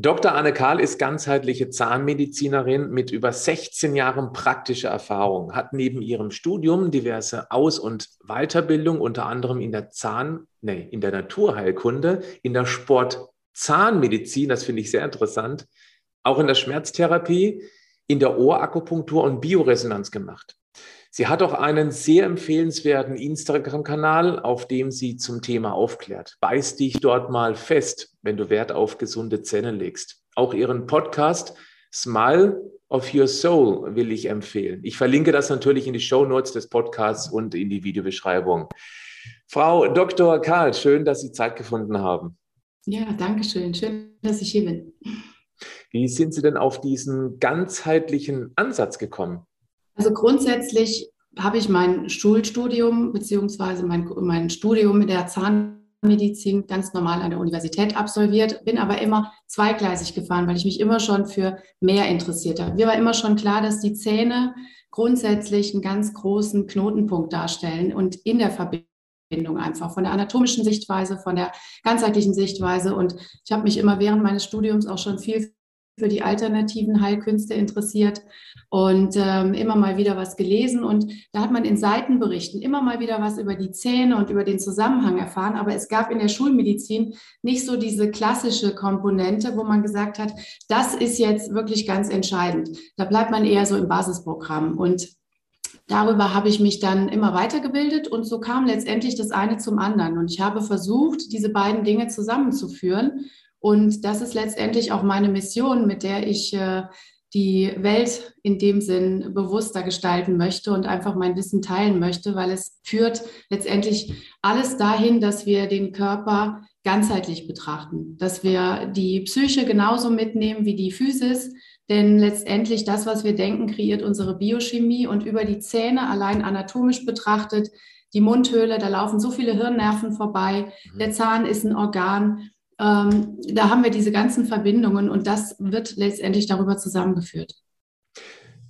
Dr. Anne Kahl ist ganzheitliche Zahnmedizinerin mit über 16 Jahren praktischer Erfahrung, hat neben ihrem Studium diverse Aus- und Weiterbildung, unter anderem in der Zahn, nee, in der Naturheilkunde, in der Sportzahnmedizin, das finde ich sehr interessant, auch in der Schmerztherapie, in der Ohrakupunktur und Bioresonanz gemacht. Sie hat auch einen sehr empfehlenswerten Instagram-Kanal, auf dem sie zum Thema aufklärt. Beiß dich dort mal fest, wenn du Wert auf gesunde Zähne legst. Auch ihren Podcast Smile of Your Soul will ich empfehlen. Ich verlinke das natürlich in die Show Notes des Podcasts und in die Videobeschreibung. Frau Dr. Karl, schön, dass Sie Zeit gefunden haben. Ja, danke schön. Schön, dass ich hier bin. Wie sind Sie denn auf diesen ganzheitlichen Ansatz gekommen? Also grundsätzlich habe ich mein Schulstudium beziehungsweise mein, mein Studium mit der Zahnmedizin ganz normal an der Universität absolviert, bin aber immer zweigleisig gefahren, weil ich mich immer schon für mehr interessiert habe. Mir war immer schon klar, dass die Zähne grundsätzlich einen ganz großen Knotenpunkt darstellen und in der Verbindung einfach von der anatomischen Sichtweise, von der ganzheitlichen Sichtweise. Und ich habe mich immer während meines Studiums auch schon viel für die alternativen Heilkünste interessiert und ähm, immer mal wieder was gelesen. Und da hat man in Seitenberichten immer mal wieder was über die Zähne und über den Zusammenhang erfahren. Aber es gab in der Schulmedizin nicht so diese klassische Komponente, wo man gesagt hat, das ist jetzt wirklich ganz entscheidend. Da bleibt man eher so im Basisprogramm. Und darüber habe ich mich dann immer weitergebildet und so kam letztendlich das eine zum anderen. Und ich habe versucht, diese beiden Dinge zusammenzuführen und das ist letztendlich auch meine Mission, mit der ich äh, die Welt in dem Sinn bewusster gestalten möchte und einfach mein Wissen teilen möchte, weil es führt letztendlich alles dahin, dass wir den Körper ganzheitlich betrachten, dass wir die Psyche genauso mitnehmen wie die Physis, denn letztendlich das, was wir denken, kreiert unsere Biochemie. Und über die Zähne allein anatomisch betrachtet, die Mundhöhle, da laufen so viele Hirnnerven vorbei, mhm. der Zahn ist ein Organ ähm, da haben wir diese ganzen Verbindungen und das wird letztendlich darüber zusammengeführt.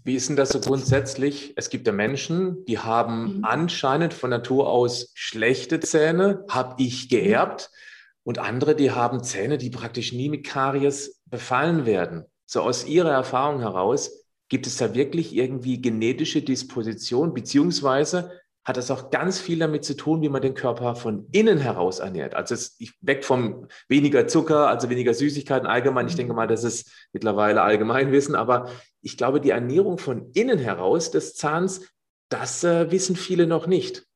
Wie ist denn das so grundsätzlich? Es gibt ja Menschen, die haben mhm. anscheinend von Natur aus schlechte Zähne, habe ich geerbt, und andere, die haben Zähne, die praktisch nie mit Karies befallen werden. So aus Ihrer Erfahrung heraus, gibt es da wirklich irgendwie genetische Disposition, beziehungsweise hat das auch ganz viel damit zu tun, wie man den Körper von innen heraus ernährt. Also es, weg vom weniger Zucker, also weniger Süßigkeiten allgemein. Ich denke mal, das ist mittlerweile Allgemeinwissen, aber ich glaube, die Ernährung von innen heraus des Zahns, das äh, wissen viele noch nicht.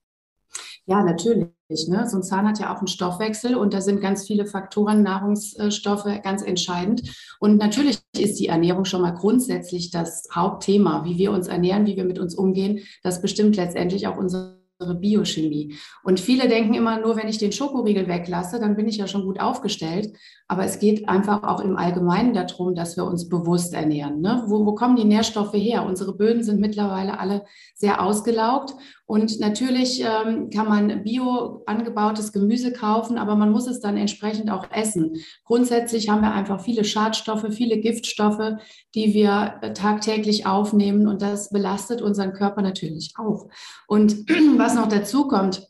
Ja, natürlich. Ne? So ein Zahn hat ja auch einen Stoffwechsel und da sind ganz viele Faktoren, Nahrungsstoffe ganz entscheidend. Und natürlich ist die Ernährung schon mal grundsätzlich das Hauptthema, wie wir uns ernähren, wie wir mit uns umgehen. Das bestimmt letztendlich auch unsere Biochemie. Und viele denken immer, nur wenn ich den Schokoriegel weglasse, dann bin ich ja schon gut aufgestellt. Aber es geht einfach auch im Allgemeinen darum, dass wir uns bewusst ernähren. Ne? Wo, wo kommen die Nährstoffe her? Unsere Böden sind mittlerweile alle sehr ausgelaugt. Und natürlich ähm, kann man bio angebautes Gemüse kaufen, aber man muss es dann entsprechend auch essen. Grundsätzlich haben wir einfach viele Schadstoffe, viele Giftstoffe, die wir tagtäglich aufnehmen. Und das belastet unseren Körper natürlich auch. Und was noch dazu kommt,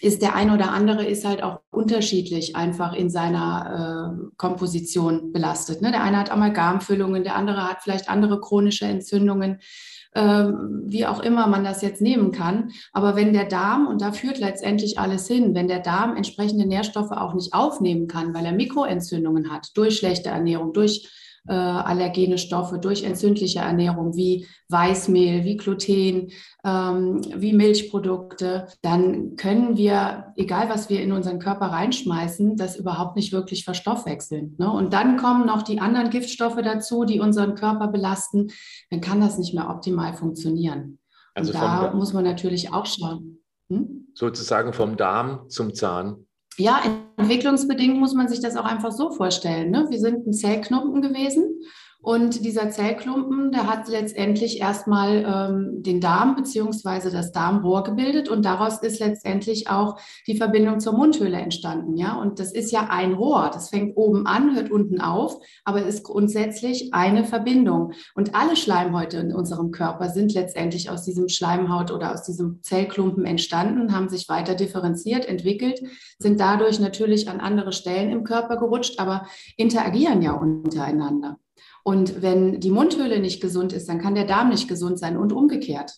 ist der ein oder andere ist halt auch unterschiedlich einfach in seiner äh, Komposition belastet. Ne? Der eine hat Amalgamfüllungen, der andere hat vielleicht andere chronische Entzündungen, äh, wie auch immer man das jetzt nehmen kann. Aber wenn der Darm, und da führt letztendlich alles hin, wenn der Darm entsprechende Nährstoffe auch nicht aufnehmen kann, weil er Mikroentzündungen hat, durch schlechte Ernährung, durch äh, allergene Stoffe durch entzündliche Ernährung wie Weißmehl, wie Gluten, ähm, wie Milchprodukte, dann können wir, egal was wir in unseren Körper reinschmeißen, das überhaupt nicht wirklich verstoffwechseln. Ne? Und dann kommen noch die anderen Giftstoffe dazu, die unseren Körper belasten, dann kann das nicht mehr optimal funktionieren. Also Und da muss man natürlich auch schauen. Hm? Sozusagen vom Darm zum Zahn ja, entwicklungsbedingt muss man sich das auch einfach so vorstellen. Ne? Wir sind ein Zellknoten gewesen Und dieser Zellklumpen, der hat letztendlich erstmal ähm, den Darm beziehungsweise das Darmrohr gebildet und daraus ist letztendlich auch die Verbindung zur Mundhöhle entstanden. Ja, und das ist ja ein Rohr. Das fängt oben an, hört unten auf, aber ist grundsätzlich eine Verbindung. Und alle Schleimhäute in unserem Körper sind letztendlich aus diesem Schleimhaut oder aus diesem Zellklumpen entstanden, haben sich weiter differenziert, entwickelt, sind dadurch natürlich an andere Stellen im Körper gerutscht, aber interagieren ja untereinander. Und wenn die Mundhöhle nicht gesund ist, dann kann der Darm nicht gesund sein und umgekehrt.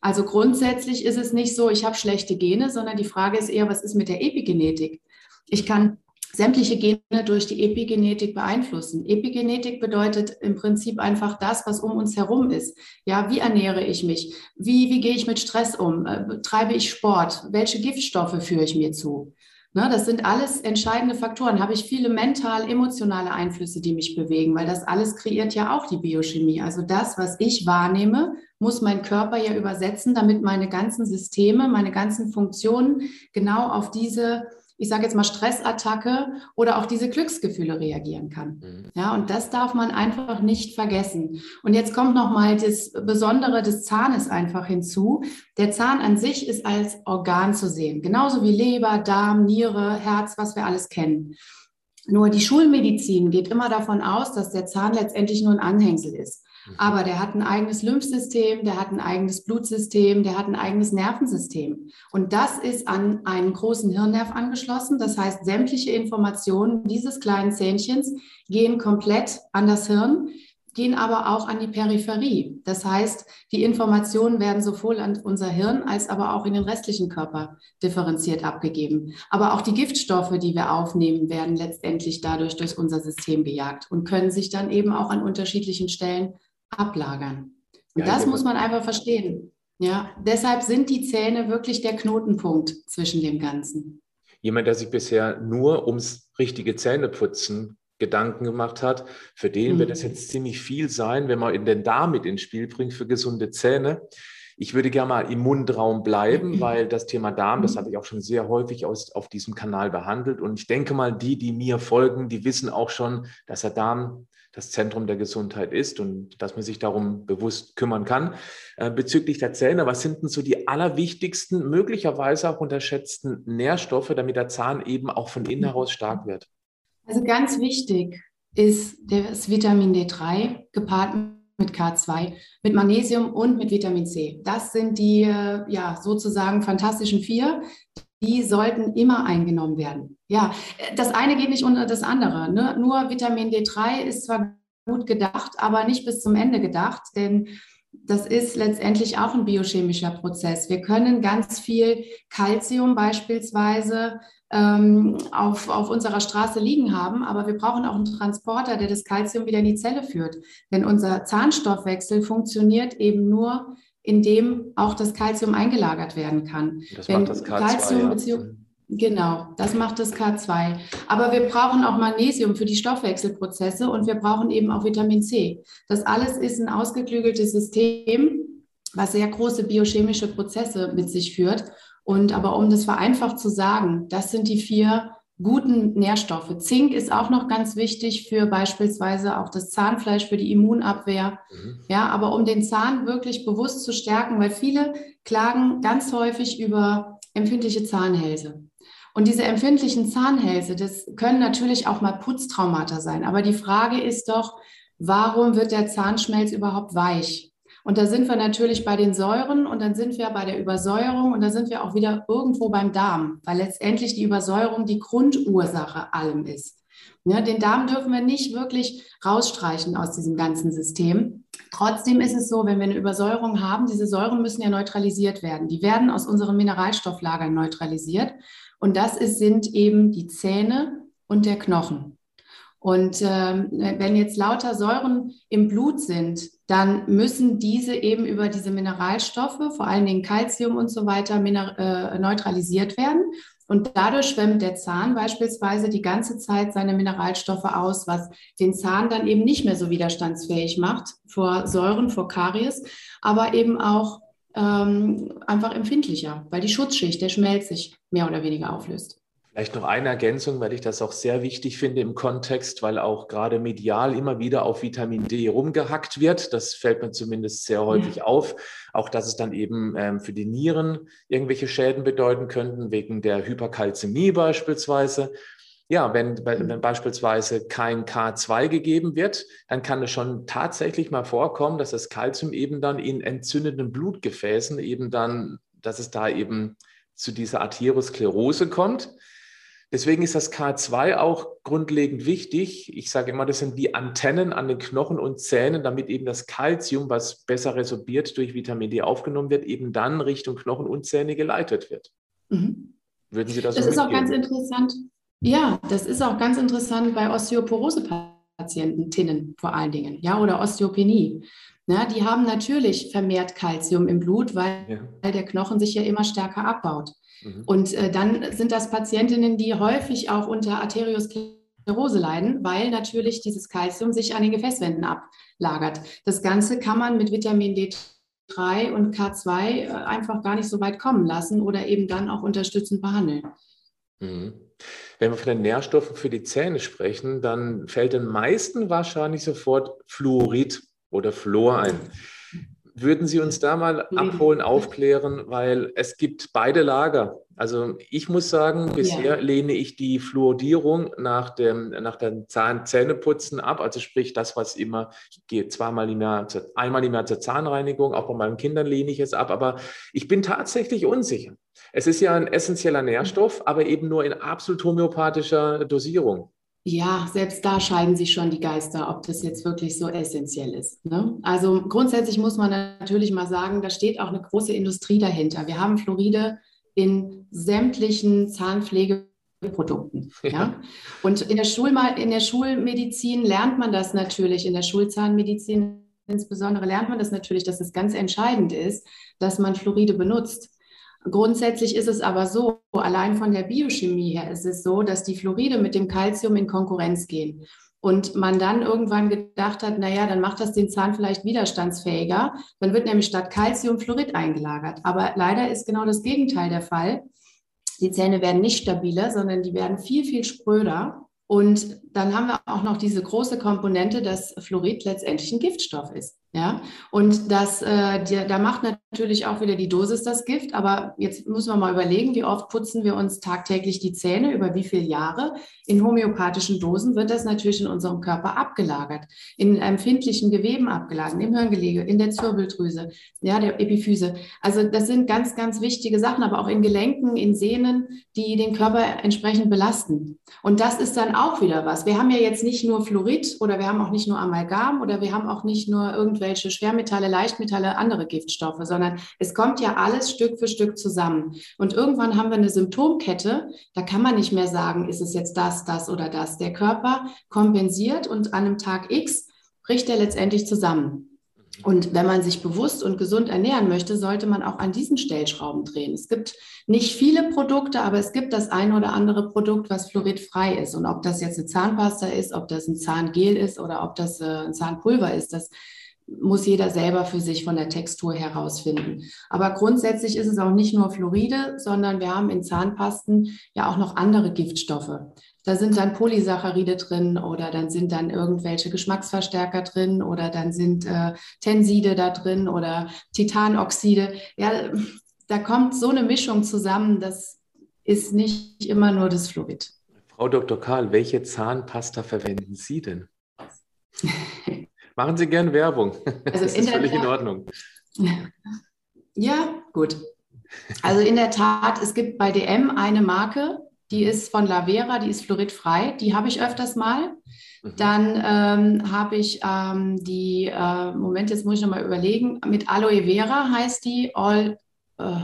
Also grundsätzlich ist es nicht so, ich habe schlechte Gene, sondern die Frage ist eher, was ist mit der Epigenetik? Ich kann sämtliche Gene durch die Epigenetik beeinflussen. Epigenetik bedeutet im Prinzip einfach das, was um uns herum ist. Ja, wie ernähre ich mich? Wie, wie gehe ich mit Stress um? Äh, treibe ich Sport? Welche Giftstoffe führe ich mir zu? Ne, das sind alles entscheidende Faktoren. Habe ich viele mental, emotionale Einflüsse, die mich bewegen, weil das alles kreiert ja auch die Biochemie. Also das, was ich wahrnehme, muss mein Körper ja übersetzen, damit meine ganzen Systeme, meine ganzen Funktionen genau auf diese ich sage jetzt mal Stressattacke oder auch diese Glücksgefühle reagieren kann. Mhm. Ja, und das darf man einfach nicht vergessen. Und jetzt kommt noch mal das Besondere des Zahnes einfach hinzu. Der Zahn an sich ist als Organ zu sehen, genauso wie Leber, Darm, Niere, Herz, was wir alles kennen. Nur die Schulmedizin geht immer davon aus, dass der Zahn letztendlich nur ein Anhängsel ist. Mhm. Aber der hat ein eigenes Lymphsystem, der hat ein eigenes Blutsystem, der hat ein eigenes Nervensystem. Und das ist an einen großen Hirnnerv angeschlossen. Das heißt, sämtliche Informationen dieses kleinen Zähnchens gehen komplett an das Hirn, gehen aber auch an die Peripherie. Das heißt, die Informationen werden sowohl an unser Hirn als aber auch in den restlichen Körper differenziert abgegeben. Aber auch die Giftstoffe, die wir aufnehmen, werden letztendlich dadurch durch unser System gejagt und können sich dann eben auch an unterschiedlichen Stellen ablagern. Und ja, das muss man einfach verstehen. Ja, deshalb sind die Zähne wirklich der Knotenpunkt zwischen dem Ganzen. Jemand, der sich bisher nur ums richtige Zähneputzen Gedanken gemacht hat, für den mhm. wird es jetzt ziemlich viel sein, wenn man in den Darm mit ins Spiel bringt für gesunde Zähne. Ich würde gerne mal im Mundraum bleiben, weil das Thema Darm, das mhm. habe ich auch schon sehr häufig aus, auf diesem Kanal behandelt. Und ich denke mal, die, die mir folgen, die wissen auch schon, dass der Darm das Zentrum der Gesundheit ist und dass man sich darum bewusst kümmern kann. Äh, bezüglich der Zähne, was sind denn so die allerwichtigsten, möglicherweise auch unterschätzten Nährstoffe, damit der Zahn eben auch von innen heraus stark wird? Also ganz wichtig ist das Vitamin D3 gepaart mit K2, mit Magnesium und mit Vitamin C. Das sind die äh, ja sozusagen fantastischen vier, die sollten immer eingenommen werden. Ja, das eine geht nicht unter das andere. Ne? Nur Vitamin D3 ist zwar gut gedacht, aber nicht bis zum Ende gedacht, denn das ist letztendlich auch ein biochemischer Prozess. Wir können ganz viel Kalzium beispielsweise ähm, auf, auf unserer Straße liegen haben, aber wir brauchen auch einen Transporter, der das Kalzium wieder in die Zelle führt. Denn unser Zahnstoffwechsel funktioniert eben nur in dem auch das Kalzium eingelagert werden kann. Das Wenn macht das K2, Calcium ja. Mhm. Genau, das macht das K2. Aber wir brauchen auch Magnesium für die Stoffwechselprozesse und wir brauchen eben auch Vitamin C. Das alles ist ein ausgeklügeltes System, was sehr große biochemische Prozesse mit sich führt. Und aber um das vereinfacht zu sagen, das sind die vier guten Nährstoffe. Zink ist auch noch ganz wichtig für beispielsweise auch das Zahnfleisch, für die Immunabwehr. Mhm. Ja, aber um den Zahn wirklich bewusst zu stärken, weil viele klagen ganz häufig über empfindliche Zahnhälse. Und diese empfindlichen Zahnhälse, das können natürlich auch mal Putztraumata sein. Aber die Frage ist doch, warum wird der Zahnschmelz überhaupt weich? Und da sind wir natürlich bei den Säuren und dann sind wir bei der Übersäuerung und da sind wir auch wieder irgendwo beim Darm, weil letztendlich die Übersäuerung die Grundursache allem ist. Ja, den Darm dürfen wir nicht wirklich rausstreichen aus diesem ganzen System. Trotzdem ist es so, wenn wir eine Übersäuerung haben, diese Säuren müssen ja neutralisiert werden. Die werden aus unseren Mineralstofflagern neutralisiert. Und das ist, sind eben die Zähne und der Knochen. Und ähm, wenn jetzt lauter Säuren im Blut sind, dann müssen diese eben über diese Mineralstoffe, vor allen Dingen Calcium und so weiter, äh, neutralisiert werden. Und dadurch schwemmt der Zahn beispielsweise die ganze Zeit seine Mineralstoffe aus, was den Zahn dann eben nicht mehr so widerstandsfähig macht vor Säuren, vor Karies, aber eben auch ähm, einfach empfindlicher, weil die Schutzschicht, der Schmelz sich mehr oder weniger auflöst. Vielleicht noch eine Ergänzung, weil ich das auch sehr wichtig finde im Kontext, weil auch gerade medial immer wieder auf Vitamin D rumgehackt wird. Das fällt mir zumindest sehr häufig ja. auf. Auch dass es dann eben ähm, für die Nieren irgendwelche Schäden bedeuten könnten, wegen der Hyperkalzämie beispielsweise. Ja, wenn, wenn beispielsweise kein K2 gegeben wird, dann kann es schon tatsächlich mal vorkommen, dass das Kalzium eben dann in entzündeten Blutgefäßen eben dann, dass es da eben zu dieser Arteriosklerose kommt. Deswegen ist das K2 auch grundlegend wichtig. Ich sage immer, das sind wie Antennen an den Knochen und Zähnen, damit eben das Kalzium, was besser resorbiert durch Vitamin D aufgenommen wird, eben dann Richtung Knochen und Zähne geleitet wird. Mhm. Würden Sie das Das so ist mitgeben? auch ganz interessant. Ja, das ist auch ganz interessant bei Osteoporose-Patienten, vor allen Dingen, ja, oder Osteopenie. Ja, die haben natürlich vermehrt Kalzium im Blut, weil ja. der Knochen sich ja immer stärker abbaut. Mhm. Und äh, dann sind das Patientinnen, die häufig auch unter Arteriosklerose leiden, weil natürlich dieses Kalzium sich an den Gefäßwänden ablagert. Das Ganze kann man mit Vitamin D3 und K2 äh, einfach gar nicht so weit kommen lassen oder eben dann auch unterstützend behandeln. Mhm. Wenn wir von den Nährstoffen für die Zähne sprechen, dann fällt den meisten wahrscheinlich sofort Fluorid oder Fluor ein. Würden Sie uns da mal abholen, aufklären, weil es gibt beide Lager. Also ich muss sagen, bisher ja. lehne ich die Fluoridierung nach dem, nach dem Zahnzähneputzen ab. Also sprich das, was immer, ich gehe zweimal im Jahr, einmal im Jahr zur Zahnreinigung, auch bei meinen Kindern lehne ich es ab. Aber ich bin tatsächlich unsicher. Es ist ja ein essentieller Nährstoff, aber eben nur in absolut homöopathischer Dosierung. Ja, selbst da scheiden sich schon die Geister, ob das jetzt wirklich so essentiell ist. Ne? Also grundsätzlich muss man natürlich mal sagen, da steht auch eine große Industrie dahinter. Wir haben Fluoride in sämtlichen Zahnpflegeprodukten. Ja. ja. Und in der, Schulma in der Schulmedizin lernt man das natürlich, in der Schulzahnmedizin insbesondere lernt man das natürlich, dass es ganz entscheidend ist, dass man Fluoride benutzt. Grundsätzlich ist es aber so, allein von der Biochemie her ist es so, dass die Fluoride mit dem Calcium in Konkurrenz gehen. Und man dann irgendwann gedacht hat, naja, dann macht das den Zahn vielleicht widerstandsfähiger. Dann wird nämlich statt Calcium Fluorid eingelagert. Aber leider ist genau das Gegenteil der Fall. Die Zähne werden nicht stabiler, sondern die werden viel, viel spröder. Und dann haben wir auch noch diese große Komponente, dass Fluorid letztendlich ein Giftstoff ist. Ja, und das, äh, die, da macht natürlich auch wieder die Dosis das Gift. Aber jetzt müssen wir mal überlegen, wie oft putzen wir uns tagtäglich die Zähne, über wie viele Jahre. In homöopathischen Dosen wird das natürlich in unserem Körper abgelagert, in empfindlichen Geweben abgelagert, im Hirngelege, in der Zirbeldrüse, ja, der Epiphyse. Also das sind ganz, ganz wichtige Sachen, aber auch in Gelenken, in Sehnen, die den Körper entsprechend belasten. Und das ist dann auch wieder was. Wir haben ja jetzt nicht nur Fluorid oder wir haben auch nicht nur Amalgam oder wir haben auch nicht nur irgendwelche Schwermetalle, Leichtmetalle, andere Giftstoffe, sondern es kommt ja alles Stück für Stück zusammen. Und irgendwann haben wir eine Symptomkette, da kann man nicht mehr sagen, ist es jetzt das, das oder das. Der Körper kompensiert und an einem Tag X bricht er letztendlich zusammen. Und wenn man sich bewusst und gesund ernähren möchte, sollte man auch an diesen Stellschrauben drehen. Es gibt nicht viele Produkte, aber es gibt das eine oder andere Produkt, was fluoridfrei ist. Und ob das jetzt eine Zahnpasta ist, ob das ein Zahngel ist oder ob das äh, ein Zahnpulver ist, das muss jeder selber für sich von der Textur herausfinden. Aber grundsätzlich ist es auch nicht nur Fluoride, sondern wir haben in Zahnpasten ja auch noch andere Giftstoffe. Da sind dann Polysaccharide drin oder dann sind dann irgendwelche Geschmacksverstärker drin oder dann sind äh, Tenside da drin oder Titanoxide. Ja, da kommt so eine Mischung zusammen, das ist nicht immer nur das Fluorid. Frau Dr. Karl, welche Zahnpasta verwenden Sie denn? Machen Sie gern Werbung. Also das ist völlig Tat, in Ordnung. Ja, gut. Also in der Tat, es gibt bei DM eine Marke, die ist von Lavera, die ist fluoridfrei. Die habe ich öfters mal. Mhm. Dann ähm, habe ich ähm, die, äh, Moment, jetzt muss ich nochmal überlegen, mit Aloe Vera heißt die All. Äh,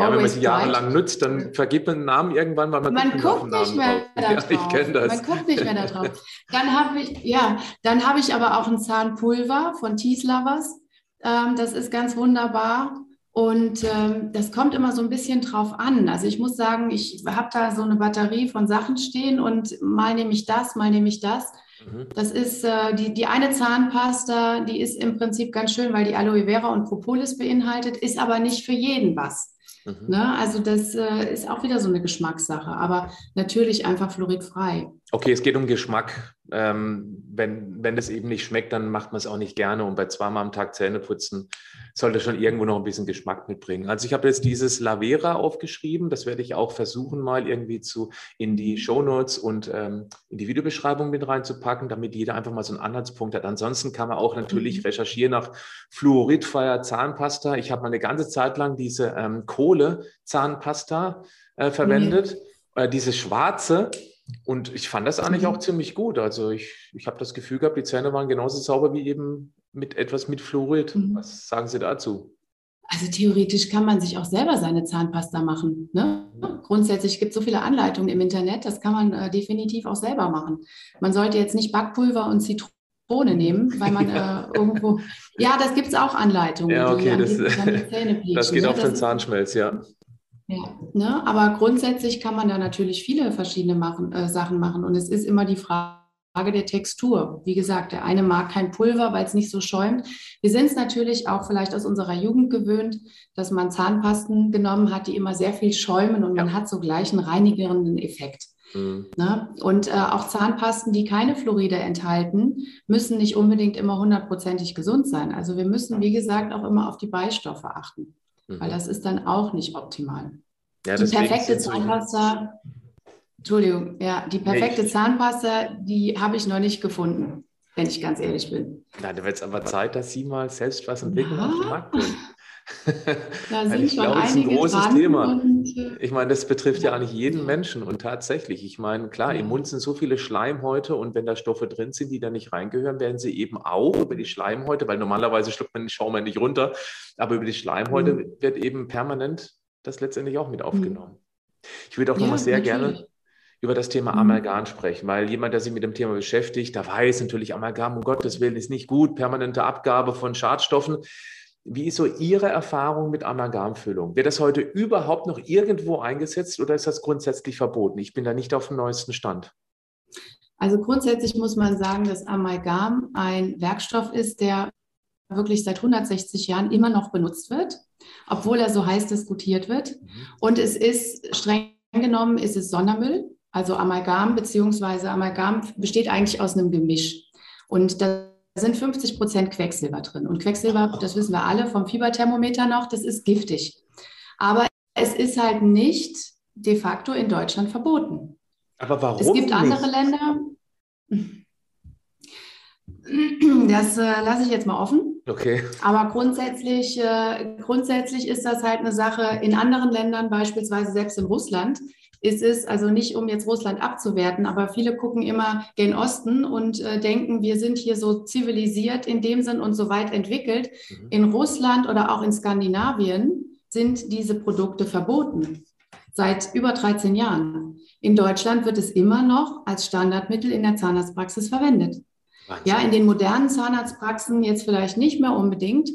ja, wenn man sie jahrelang nutzt, dann vergibt man den Namen irgendwann, weil man, man guckt nicht mehr drauf. Ja, ich kenne das. Man guckt nicht mehr da drauf. Dann habe ich, ja, dann habe ich aber auch ein Zahnpulver von Teas Lovers. Ähm, das ist ganz wunderbar. Und ähm, das kommt immer so ein bisschen drauf an. Also ich muss sagen, ich habe da so eine Batterie von Sachen stehen und mal nehme ich das, mal nehme ich das. Mhm. Das ist äh, die, die eine Zahnpasta, die ist im Prinzip ganz schön, weil die Aloe Vera und Propolis beinhaltet, ist aber nicht für jeden was. Mhm. Ne? Also das äh, ist auch wieder so eine Geschmackssache, aber natürlich einfach fluoridfrei. Okay, es geht um Geschmack. Ähm, wenn, wenn das eben nicht schmeckt, dann macht man es auch nicht gerne. Und bei zweimal am Tag Zähne putzen sollte schon irgendwo noch ein bisschen Geschmack mitbringen. Also ich habe jetzt dieses Lavera aufgeschrieben. Das werde ich auch versuchen, mal irgendwie zu in die Show Notes und ähm, in die Videobeschreibung mit reinzupacken, damit jeder einfach mal so einen Anhaltspunkt hat. Ansonsten kann man auch natürlich mhm. recherchieren nach fluoridfreier Zahnpasta. Ich habe mal eine ganze Zeit lang diese ähm, Kohle-Zahnpasta äh, verwendet. Mhm. Äh, diese schwarze, und ich fand das eigentlich auch mhm. ziemlich gut. Also ich, ich habe das Gefühl gehabt, die Zähne waren genauso sauber wie eben mit etwas mit Fluorid. Mhm. Was sagen Sie dazu? Also theoretisch kann man sich auch selber seine Zahnpasta machen. Ne? Grundsätzlich gibt es so viele Anleitungen im Internet, das kann man äh, definitiv auch selber machen. Man sollte jetzt nicht Backpulver und Zitrone nehmen, weil man ja. äh, irgendwo. Ja, das gibt es auch Anleitungen. Ja, okay, das, das, geht ne? auf den Zahnschmelz, ja. Ja, ne? aber grundsätzlich kann man da natürlich viele verschiedene machen, äh, Sachen machen. Und es ist immer die Frage der Textur. Wie gesagt, der eine mag kein Pulver, weil es nicht so schäumt. Wir sind es natürlich auch vielleicht aus unserer Jugend gewöhnt, dass man Zahnpasten genommen hat, die immer sehr viel schäumen und ja. man hat so gleich einen reinigenden Effekt. Mhm. Ne? Und äh, auch Zahnpasten, die keine Fluoride enthalten, müssen nicht unbedingt immer hundertprozentig gesund sein. Also wir müssen, wie gesagt, auch immer auf die Beistoffe achten mhm. weil das ist dann auch nicht optimal. Ja, die perfekte Zahnpasta, Entschuldigung, ja, die perfekte nee. Zahnpasta, die habe ich noch nicht gefunden, wenn ich ganz ehrlich bin. Na, da wird es aber Zeit, dass Sie mal selbst was entwickeln ja. auf den Markt bringen. Da sind ich schon glaube, das ist ein großes Thema. Äh, ich meine, das betrifft ja eigentlich jeden Menschen. Und tatsächlich, ich meine, klar, im Mund sind so viele Schleimhäute und wenn da Stoffe drin sind, die da nicht reingehören, werden sie eben auch über die Schleimhäute, weil normalerweise schluckt man den Schaum ja nicht runter, aber über die Schleimhäute mhm. wird eben permanent das letztendlich auch mit mhm. aufgenommen. Ich würde auch ja, nochmal sehr natürlich. gerne über das Thema mhm. Amalgam sprechen, weil jemand, der sich mit dem Thema beschäftigt, da weiß natürlich, Amalgam, um Gottes Willen, ist nicht gut, permanente Abgabe von Schadstoffen. Wie ist so Ihre Erfahrung mit Amalgamfüllung? Wird das heute überhaupt noch irgendwo eingesetzt oder ist das grundsätzlich verboten? Ich bin da nicht auf dem neuesten Stand. Also grundsätzlich muss man sagen, dass Amalgam ein Werkstoff ist, der wirklich seit 160 Jahren immer noch benutzt wird, obwohl er so heiß diskutiert wird. Mhm. Und es ist streng genommen, ist es Sondermüll. Also Amalgam beziehungsweise Amalgam besteht eigentlich aus einem Gemisch. Und das sind 50 Prozent Quecksilber drin. Und Quecksilber, das wissen wir alle vom Fieberthermometer noch, das ist giftig. Aber es ist halt nicht de facto in Deutschland verboten. Aber warum? Es gibt andere nicht? Länder. Das äh, lasse ich jetzt mal offen. Okay. Aber grundsätzlich, äh, grundsätzlich ist das halt eine Sache in anderen Ländern, beispielsweise selbst in Russland, ist es, also nicht um jetzt Russland abzuwerten, aber viele gucken immer gen Osten und äh, denken, wir sind hier so zivilisiert in dem Sinn und so weit entwickelt. Mhm. In Russland oder auch in Skandinavien sind diese Produkte verboten seit über 13 Jahren. In Deutschland wird es immer noch als Standardmittel in der Zahnarztpraxis verwendet. Wahnsinn. Ja, in den modernen Zahnarztpraxen jetzt vielleicht nicht mehr unbedingt,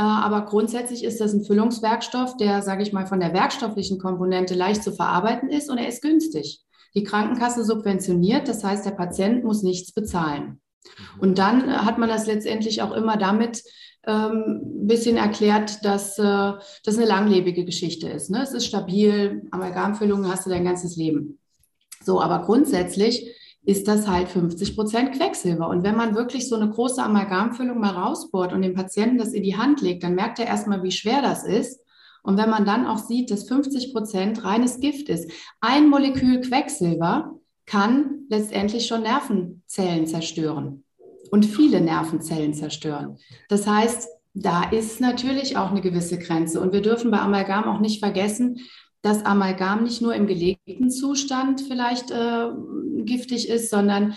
aber grundsätzlich ist das ein Füllungswerkstoff, der, sage ich mal, von der werkstofflichen Komponente leicht zu verarbeiten ist und er ist günstig. Die Krankenkasse subventioniert, das heißt, der Patient muss nichts bezahlen. Mhm. Und dann äh, hat man das letztendlich auch immer damit ähm, ein bisschen erklärt, dass äh, das eine langlebige Geschichte ist. Ne? Es ist stabil, Amalgamfüllungen hast du dein ganzes Leben. So, aber grundsätzlich ist das halt 50 Prozent Quecksilber. Und wenn man wirklich so eine große Amalgamfüllung mal rausbohrt und dem Patienten das in die Hand legt, dann merkt er erstmal, wie schwer das ist. Und wenn man dann auch sieht, dass 50 Prozent reines Gift ist, ein Molekül Quecksilber kann letztendlich schon Nervenzellen zerstören und viele Nervenzellen zerstören. Das heißt, da ist natürlich auch eine gewisse Grenze. Und wir dürfen bei Amalgam auch nicht vergessen, dass Amalgam nicht nur im gelegten Zustand vielleicht äh, giftig ist, sondern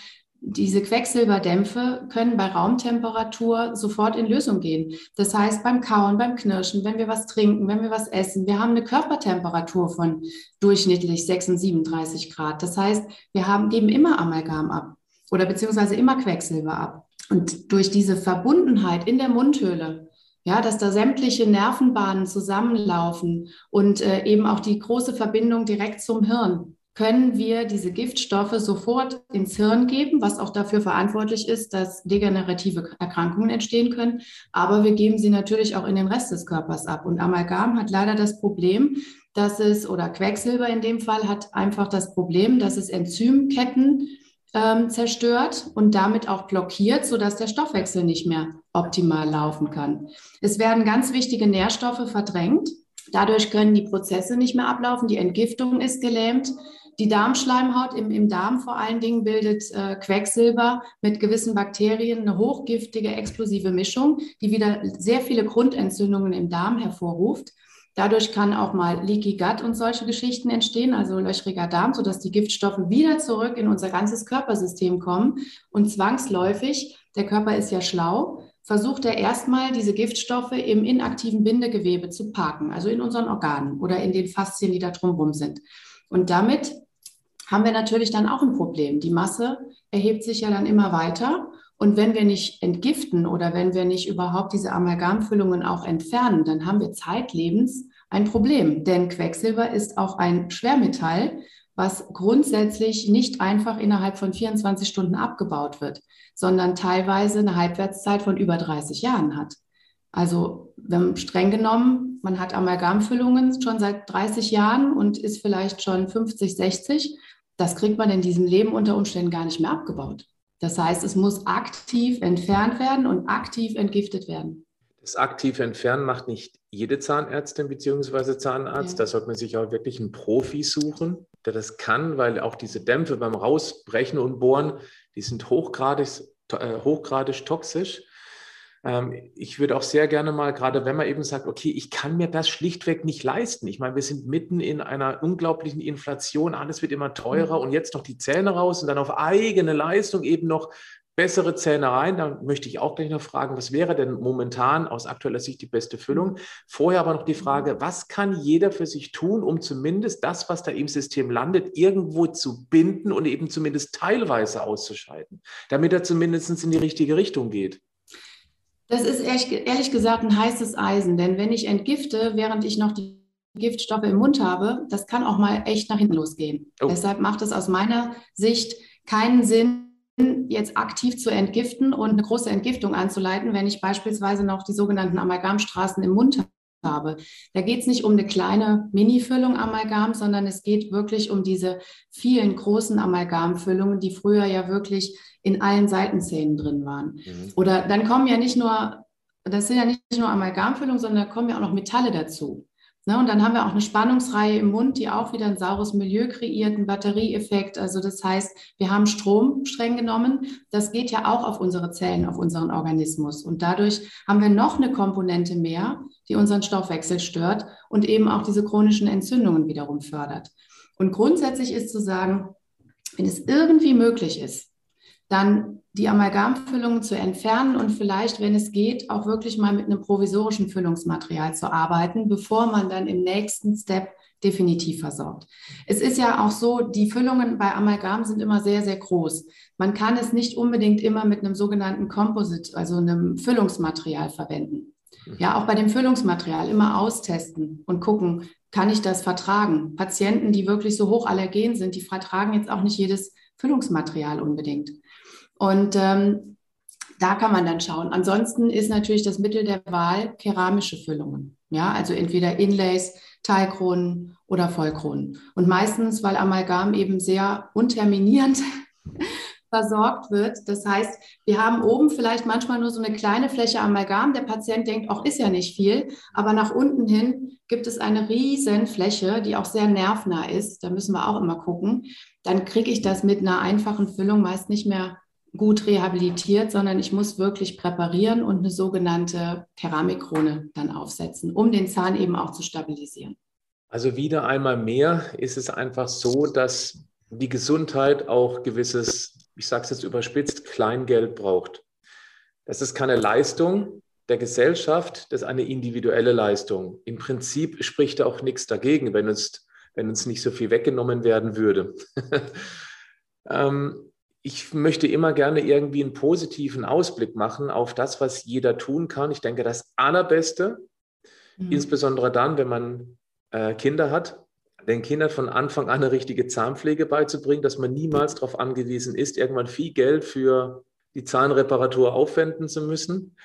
diese Quecksilberdämpfe können bei Raumtemperatur sofort in Lösung gehen. Das heißt, beim Kauen, beim Knirschen, wenn wir was trinken, wenn wir was essen, wir haben eine Körpertemperatur von durchschnittlich 36, 37 Grad. Das heißt, wir haben, geben immer Amalgam ab oder beziehungsweise immer Quecksilber ab. Und durch diese Verbundenheit in der Mundhöhle ja, dass da sämtliche Nervenbahnen zusammenlaufen und äh, eben auch die große Verbindung direkt zum Hirn. können wir diese Giftstoffe sofort ins Hirn geben, was auch dafür verantwortlich ist, dass degenerative Erkrankungen entstehen können. Aber wir geben sie natürlich auch in den Rest des Körpers ab. Und Amalgam hat leider das Problem, dass es, oder Quecksilber in dem Fall, hat einfach das Problem, dass es Enzymketten ähm, zerstört und damit auch blockiert, sodass der Stoffwechsel nicht mehr optimal laufen kann. Es werden ganz wichtige Nährstoffe verdrängt. Dadurch können die Prozesse nicht mehr ablaufen. Die Entgiftung ist gelähmt. Die Darmschleimhaut im, im Darm vor allen Dingen bildet äh, Quecksilber mit gewissen Bakterien, eine hochgiftige, explosive Mischung, die wieder sehr viele Grundentzündungen im Darm hervorruft. Dadurch kann auch mal Leaky Gut und solche Geschichten entstehen, also löchriger Darm, sodass die Giftstoffe wieder zurück in unser ganzes Körpersystem kommen. Und zwangsläufig, der Körper ist ja schlau, versucht er erstmal diese Giftstoffe im inaktiven Bindegewebe zu parken, also in unseren Organen oder in den Faszien, die da drumherum sind. Und damit haben wir natürlich dann auch ein Problem. Die Masse erhebt sich ja dann immer weiter. Und wenn wir nicht entgiften oder wenn wir nicht überhaupt diese Amalgamfüllungen auch entfernen, dann haben wir zeitlebens ein Problem. Denn Quecksilber ist auch ein Schwermetall, was grundsätzlich nicht einfach innerhalb von 24 Stunden abgebaut wird, sondern teilweise eine Halbwertszeit von über 30 Jahren hat. Also wenn streng genommen, man hat Amalgamfüllungen schon seit 30 Jahren und ist vielleicht schon 50, 60 das kriegt man in diesem Leben unter Umständen gar nicht mehr abgebaut. Das heißt, es muss aktiv entfernt werden und aktiv entgiftet werden. Das aktive Entfernen macht nicht jede Zahnärztin bzw. Zahnarzt. Ja. Da sollte man sich auch wirklich einen Profi suchen, der das kann, weil auch diese Dämpfe beim Rausbrechen und Bohren, die sind hochgradig, äh, hochgradig toxisch. Ähm, ich würde auch sehr gerne mal, gerade wenn man eben sagt, okay, ich kann mir das schlichtweg nicht leisten. Ich meine, wir sind mitten in einer unglaublichen Inflation, alles wird immer teurer mhm. und jetzt noch die Zähne raus und dann auf eigene Leistung eben noch bessere Zähne rein. Da möchte ich auch gleich noch fragen, was wäre denn momentan aus aktueller Sicht die beste Füllung? Mhm. Vorher aber noch die Frage, was kann jeder für sich tun, um zumindest das, was da im System landet, irgendwo zu binden und eben zumindest teilweise auszuschalten, damit er zumindest in die richtige Richtung geht? Das ist ehrlich, ehrlich gesagt ein heißes Eisen, denn wenn ich entgifte, während ich noch die Giftstoffe im Mund habe, das kann auch mal echt nach hinten losgehen. Oh. Deshalb macht es aus meiner Sicht keinen Sinn, jetzt aktiv zu entgiften und eine große Entgiftung anzuleiten, wenn ich beispielsweise noch die sogenannten Amalgamstraßen im Mund habe. Da geht es nicht um eine kleine Mini-Füllung Amalgam, sondern es geht wirklich um diese vielen großen Amalgamfüllungen, die früher ja wirklich in allen Seitenzähnen drin waren. Mhm. Oder dann kommen ja nicht nur, das sind ja nicht nur Amalgamfüllungen, sondern da kommen ja auch noch Metalle dazu. Ne, und dann haben wir auch eine Spannungsreihe im Mund, die auch wieder ein saures Milieu kreiert, einen Batterieeffekt. Also das heißt, wir haben Strom streng genommen. Das geht ja auch auf unsere Zellen, auf unseren Organismus. Und dadurch haben wir noch eine Komponente mehr, die unseren Stoffwechsel stört und eben auch diese chronischen Entzündungen wiederum fördert. Und grundsätzlich ist zu sagen, wenn es irgendwie möglich ist, dann die Amalgamfüllungen zu entfernen und vielleicht, wenn es geht, auch wirklich mal mit einem provisorischen Füllungsmaterial zu arbeiten, bevor man dann im nächsten Step definitiv versorgt. Es ist ja auch so, die Füllungen bei Amalgam sind immer sehr, sehr groß. Man kann es nicht unbedingt immer mit einem sogenannten Composite, also einem Füllungsmaterial verwenden. Ja, auch bei dem Füllungsmaterial immer austesten und gucken, kann ich das vertragen? Patienten, die wirklich so hoch allergen sind, die vertragen jetzt auch nicht jedes Füllungsmaterial unbedingt. Und ähm, da kann man dann schauen. Ansonsten ist natürlich das Mittel der Wahl keramische Füllungen. Ja, also entweder Inlays, Teilkronen oder Vollkronen. Und meistens, weil Amalgam eben sehr unterminierend versorgt wird. Das heißt, wir haben oben vielleicht manchmal nur so eine kleine Fläche Amalgam. Der Patient denkt, auch ist ja nicht viel, aber nach unten hin gibt es eine riesen Fläche, die auch sehr nervnah ist. Da müssen wir auch immer gucken. Dann kriege ich das mit einer einfachen Füllung meist nicht mehr gut rehabilitiert, sondern ich muss wirklich präparieren und eine sogenannte Keramikkrone dann aufsetzen, um den Zahn eben auch zu stabilisieren. Also wieder einmal mehr ist es einfach so, dass die Gesundheit auch gewisses, ich sage es jetzt überspitzt, Kleingeld braucht. Das ist keine Leistung der Gesellschaft, das ist eine individuelle Leistung. Im Prinzip spricht auch nichts dagegen, wenn uns, wenn uns nicht so viel weggenommen werden würde. ähm, ich möchte immer gerne irgendwie einen positiven Ausblick machen auf das, was jeder tun kann. Ich denke, das Allerbeste, mhm. insbesondere dann, wenn man äh, Kinder hat, den Kindern von Anfang an eine richtige Zahnpflege beizubringen, dass man niemals darauf angewiesen ist, irgendwann viel Geld für die Zahnreparatur aufwenden zu müssen.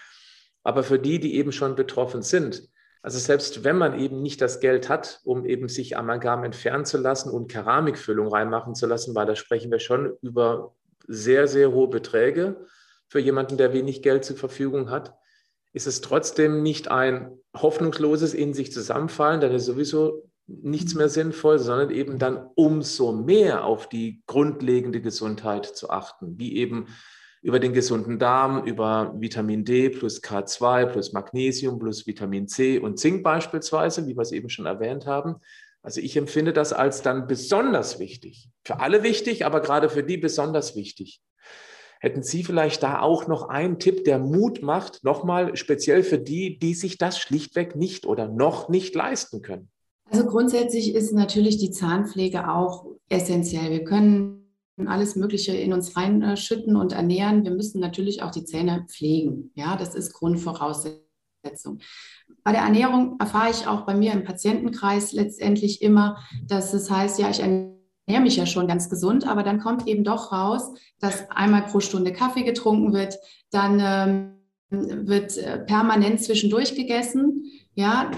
Aber für die, die eben schon betroffen sind, also selbst wenn man eben nicht das Geld hat, um eben sich Amalgam entfernen zu lassen und Keramikfüllung reinmachen zu lassen, weil da sprechen wir schon über sehr, sehr hohe Beträge für jemanden, der wenig Geld zur Verfügung hat, ist es trotzdem nicht ein hoffnungsloses in sich zusammenfallen, dann ist sowieso nichts mehr sinnvoll, sondern eben dann umso mehr auf die grundlegende Gesundheit zu achten, wie eben über den gesunden Darm, über Vitamin D plus K2 plus Magnesium plus Vitamin C und Zink beispielsweise, wie wir es eben schon erwähnt haben. Also ich empfinde das als dann besonders wichtig. Für alle wichtig, aber gerade für die besonders wichtig. Hätten Sie vielleicht da auch noch einen Tipp, der Mut macht, nochmal speziell für die, die sich das schlichtweg nicht oder noch nicht leisten können? Also grundsätzlich ist natürlich die Zahnpflege auch essentiell. Wir können alles Mögliche in uns reinschütten und ernähren. Wir müssen natürlich auch die Zähne pflegen. Ja, das ist Grundvoraussetzung. Bei der Ernährung erfahre ich auch bei mir im Patientenkreis letztendlich immer, dass es heißt, ja, ich ernähre mich ja schon ganz gesund, aber dann kommt eben doch raus, dass einmal pro Stunde Kaffee getrunken wird, dann ähm, wird äh, permanent zwischendurch gegessen. Ja,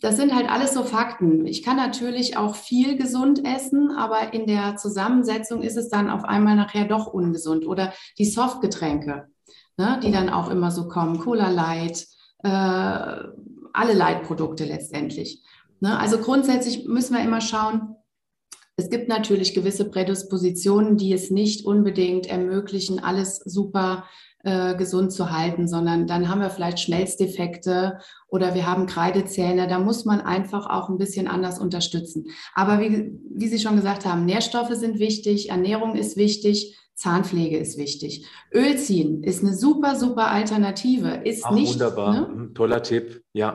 das sind halt alles so Fakten. Ich kann natürlich auch viel gesund essen, aber in der Zusammensetzung ist es dann auf einmal nachher doch ungesund. Oder die Softgetränke, ne, die dann auch immer so kommen, Cola Light, äh, alle Leitprodukte letztendlich. Ne? Also grundsätzlich müssen wir immer schauen, es gibt natürlich gewisse Prädispositionen, die es nicht unbedingt ermöglichen, alles super äh, gesund zu halten, sondern dann haben wir vielleicht Schmelzdefekte oder wir haben Kreidezähne. Da muss man einfach auch ein bisschen anders unterstützen. Aber wie, wie Sie schon gesagt haben, Nährstoffe sind wichtig, Ernährung ist wichtig. Zahnpflege ist wichtig. Öl ziehen ist eine super, super Alternative. Ist Ach, nicht, wunderbar, ne? Mhm, toller Tipp. Ja.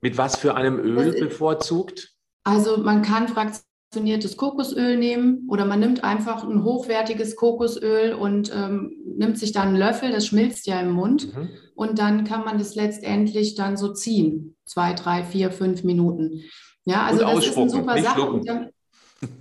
Mit was für einem Öl bevorzugt? Also man kann Fraktionen konditioniertes Kokosöl nehmen oder man nimmt einfach ein hochwertiges Kokosöl und ähm, nimmt sich dann einen Löffel, das schmilzt ja im Mund mhm. und dann kann man das letztendlich dann so ziehen. Zwei, drei, vier, fünf Minuten. Ja, also und das ist eine super Sache.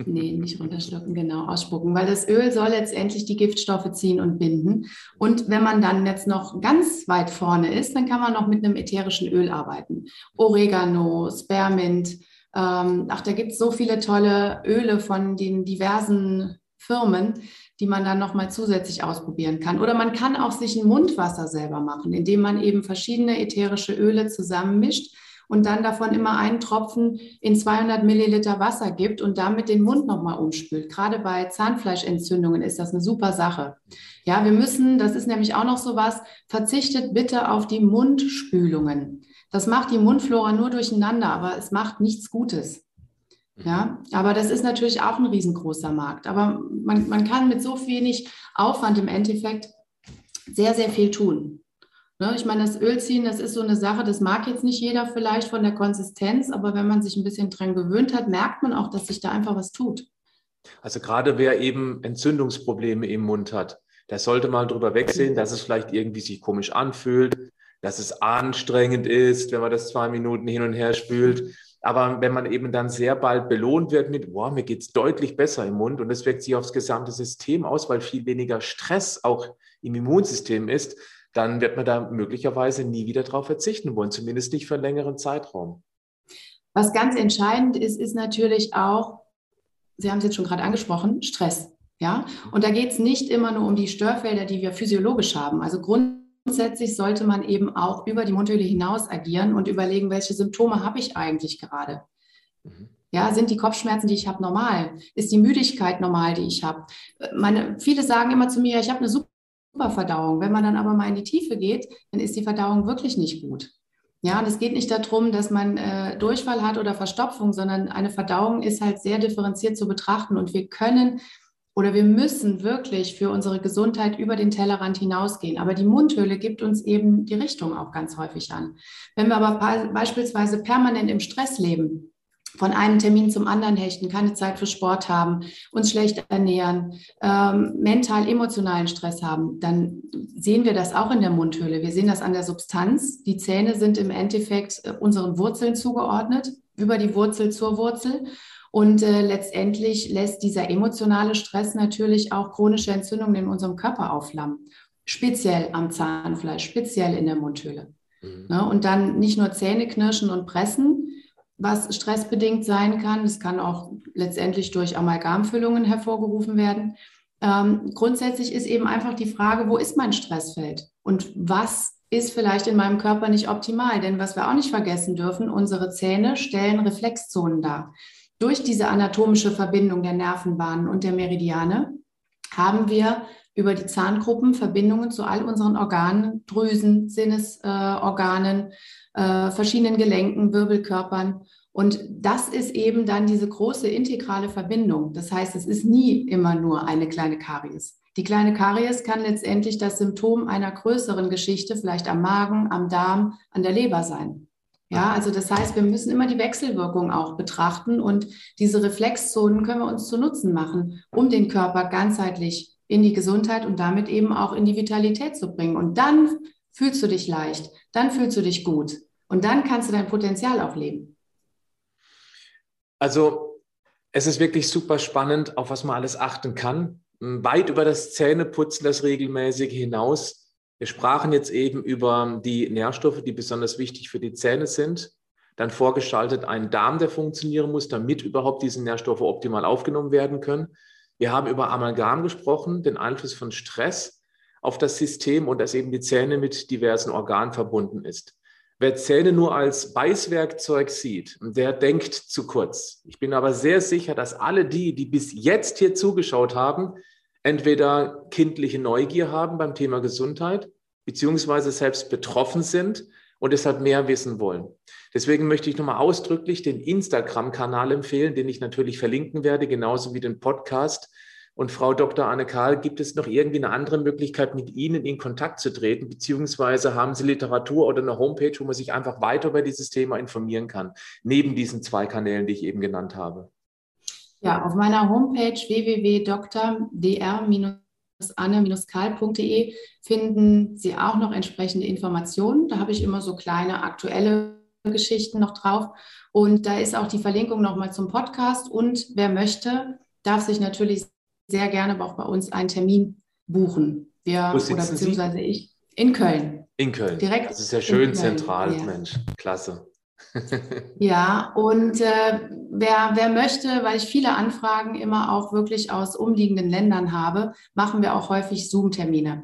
Nee, nicht runterschlucken, genau, ausspucken, weil das Öl soll letztendlich die Giftstoffe ziehen und binden. Und wenn man dann jetzt noch ganz weit vorne ist, dann kann man noch mit einem ätherischen Öl arbeiten. Oregano, Spearmint, ähm, ach, da gibt es so viele tolle Öle von den diversen Firmen, die man dann nochmal zusätzlich ausprobieren kann. Oder man kann auch sich ein Mundwasser selber machen, indem man eben verschiedene ätherische Öle zusammenmischt und dann davon immer einen Tropfen in 200 Milliliter Wasser gibt und damit den Mund nochmal umspült. Gerade bei Zahnfleischentzündungen ist das eine super Sache. Ja, wir müssen, das ist nämlich auch noch so was, verzichtet bitte auf die Mundspülungen. Das macht die Mundflora nur durcheinander, aber es macht nichts Gutes. Ja, aber das ist natürlich auch ein riesengroßer Markt. Aber man, man kann mit so wenig Aufwand im Endeffekt sehr, sehr viel tun. Ne? Ich meine, das Ölziehen, das ist so eine Sache, das mag jetzt nicht jeder vielleicht von der Konsistenz, aber wenn man sich ein bisschen dran gewöhnt hat, merkt man auch, dass sich da einfach was tut. Also gerade wer eben Entzündungsprobleme im Mund hat, der sollte mal drüber wegsehen, dass es vielleicht irgendwie sich komisch anfühlt, dass es anstrengend ist, wenn man das zwei Minuten hin und her spült. Aber wenn man eben dann sehr bald belohnt wird mit, boah, mir geht es deutlich besser im Mund und es wirkt sich aufs gesamte System aus, weil viel weniger Stress auch im Immunsystem ist, dann wird man da möglicherweise nie wieder darauf verzichten wollen, zumindest nicht für einen längeren Zeitraum. Was ganz entscheidend ist, ist natürlich auch, Sie haben es jetzt schon gerade angesprochen, Stress. Ja, und da geht es nicht immer nur um die Störfelder, die wir physiologisch haben. Also Grund grundsätzlich sollte man eben auch über die Mundhöhle hinaus agieren und überlegen, welche Symptome habe ich eigentlich gerade. Mhm. Ja, sind die Kopfschmerzen, die ich habe, normal? Ist die Müdigkeit normal, die ich habe? Meine, viele sagen immer zu mir, ich habe eine super Verdauung. Wenn man dann aber mal in die Tiefe geht, dann ist die Verdauung wirklich nicht gut. Ja, und es geht nicht darum, dass man äh, Durchfall hat oder Verstopfung, sondern eine Verdauung ist halt sehr differenziert zu betrachten. Und wir können oder wir müssen wirklich für unsere Gesundheit über den Tellerrand hinausgehen. Aber die Mundhöhle gibt uns eben die Richtung auch ganz häufig an. Wenn wir aber beispielsweise permanent im Stress leben, von einem Termin zum anderen hechten, keine Zeit für Sport haben, uns schlecht ernähren, ähm, mental, emotionalen Stress haben, dann sehen wir das auch in der Mundhöhle. Wir sehen das an der Substanz. Die Zähne sind im Endeffekt äh, unseren Wurzeln zugeordnet, über die Wurzel zur Wurzel. Und äh, letztendlich lässt dieser emotionale Stress natürlich auch chronische Entzündungen in unserem Körper aufflammen. Speziell am Zahnfleisch, speziell in der Mundhöhle. Mhm. Ne? Und dann nicht nur Zähne knirschen und pressen, was stressbedingt sein kann. Es kann auch letztendlich durch Amalgamfüllungen hervorgerufen werden. Ähm, grundsätzlich ist eben einfach die Frage, wo ist mein Stressfeld und was ist vielleicht in meinem Körper nicht optimal? Denn was wir auch nicht vergessen dürfen, unsere Zähne stellen Reflexzonen dar. Durch diese anatomische Verbindung der Nervenbahnen und der Meridiane haben wir über die Zahngruppen Verbindungen zu all unseren Organen, Drüsen, Sinnesorganen, äh, äh, verschiedenen Gelenken, Wirbelkörpern. Und das ist eben dann diese große integrale Verbindung. Das heißt, es ist nie immer nur eine kleine Karies. Die kleine Karies kann letztendlich das Symptom einer größeren Geschichte, vielleicht am Magen, am Darm, an der Leber sein. Ja, also das heißt, wir müssen immer die Wechselwirkung auch betrachten und diese Reflexzonen können wir uns zu Nutzen machen, um den Körper ganzheitlich in die Gesundheit und damit eben auch in die Vitalität zu bringen. Und dann fühlst du dich leicht, dann fühlst du dich gut und dann kannst du dein Potenzial auch leben. Also es ist wirklich super spannend, auf was man alles achten kann. Weit über das Zähneputzen, das regelmäßige hinaus. Wir sprachen jetzt eben über die Nährstoffe, die besonders wichtig für die Zähne sind. Dann vorgeschaltet ein Darm, der funktionieren muss, damit überhaupt diese Nährstoffe optimal aufgenommen werden können. Wir haben über Amalgam gesprochen, den Einfluss von Stress auf das System und dass eben die Zähne mit diversen Organen verbunden ist. Wer Zähne nur als Beißwerkzeug sieht, der denkt zu kurz. Ich bin aber sehr sicher, dass alle die, die bis jetzt hier zugeschaut haben, entweder kindliche Neugier haben beim Thema Gesundheit, beziehungsweise selbst betroffen sind und deshalb mehr wissen wollen. Deswegen möchte ich nochmal ausdrücklich den Instagram-Kanal empfehlen, den ich natürlich verlinken werde, genauso wie den Podcast. Und Frau Dr. Anne Karl, gibt es noch irgendwie eine andere Möglichkeit, mit Ihnen in Kontakt zu treten? Beziehungsweise haben Sie Literatur oder eine Homepage, wo man sich einfach weiter über dieses Thema informieren kann, neben diesen zwei Kanälen, die ich eben genannt habe? Ja, auf meiner Homepage www.drdr- anne-karl.de finden Sie auch noch entsprechende Informationen. Da habe ich immer so kleine aktuelle Geschichten noch drauf. Und da ist auch die Verlinkung nochmal zum Podcast. Und wer möchte, darf sich natürlich sehr gerne auch bei uns einen Termin buchen. Wir oder beziehungsweise Sie? ich in Köln. In Köln. Direkt. Das ist ja schön zentral, ja. Mensch. Klasse. ja, und äh, wer, wer möchte, weil ich viele Anfragen immer auch wirklich aus umliegenden Ländern habe, machen wir auch häufig Zoom-Termine.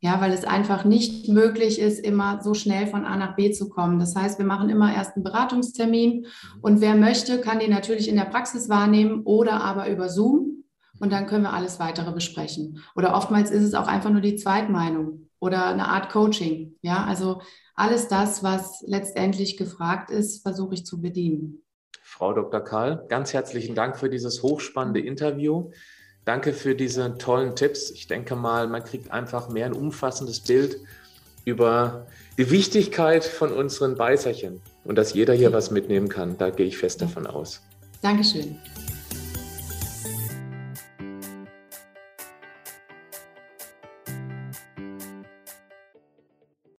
Ja, weil es einfach nicht möglich ist, immer so schnell von A nach B zu kommen. Das heißt, wir machen immer erst einen Beratungstermin und wer möchte, kann den natürlich in der Praxis wahrnehmen oder aber über Zoom und dann können wir alles weitere besprechen. Oder oftmals ist es auch einfach nur die Zweitmeinung oder eine Art Coaching. Ja, also alles das, was letztendlich gefragt ist, versuche ich zu bedienen. Frau Dr. Karl, ganz herzlichen Dank für dieses hochspannende Interview. Danke für diese tollen Tipps. Ich denke mal, man kriegt einfach mehr ein umfassendes Bild über die Wichtigkeit von unseren Beißerchen und dass jeder hier was mitnehmen kann. Da gehe ich fest davon aus. Dankeschön.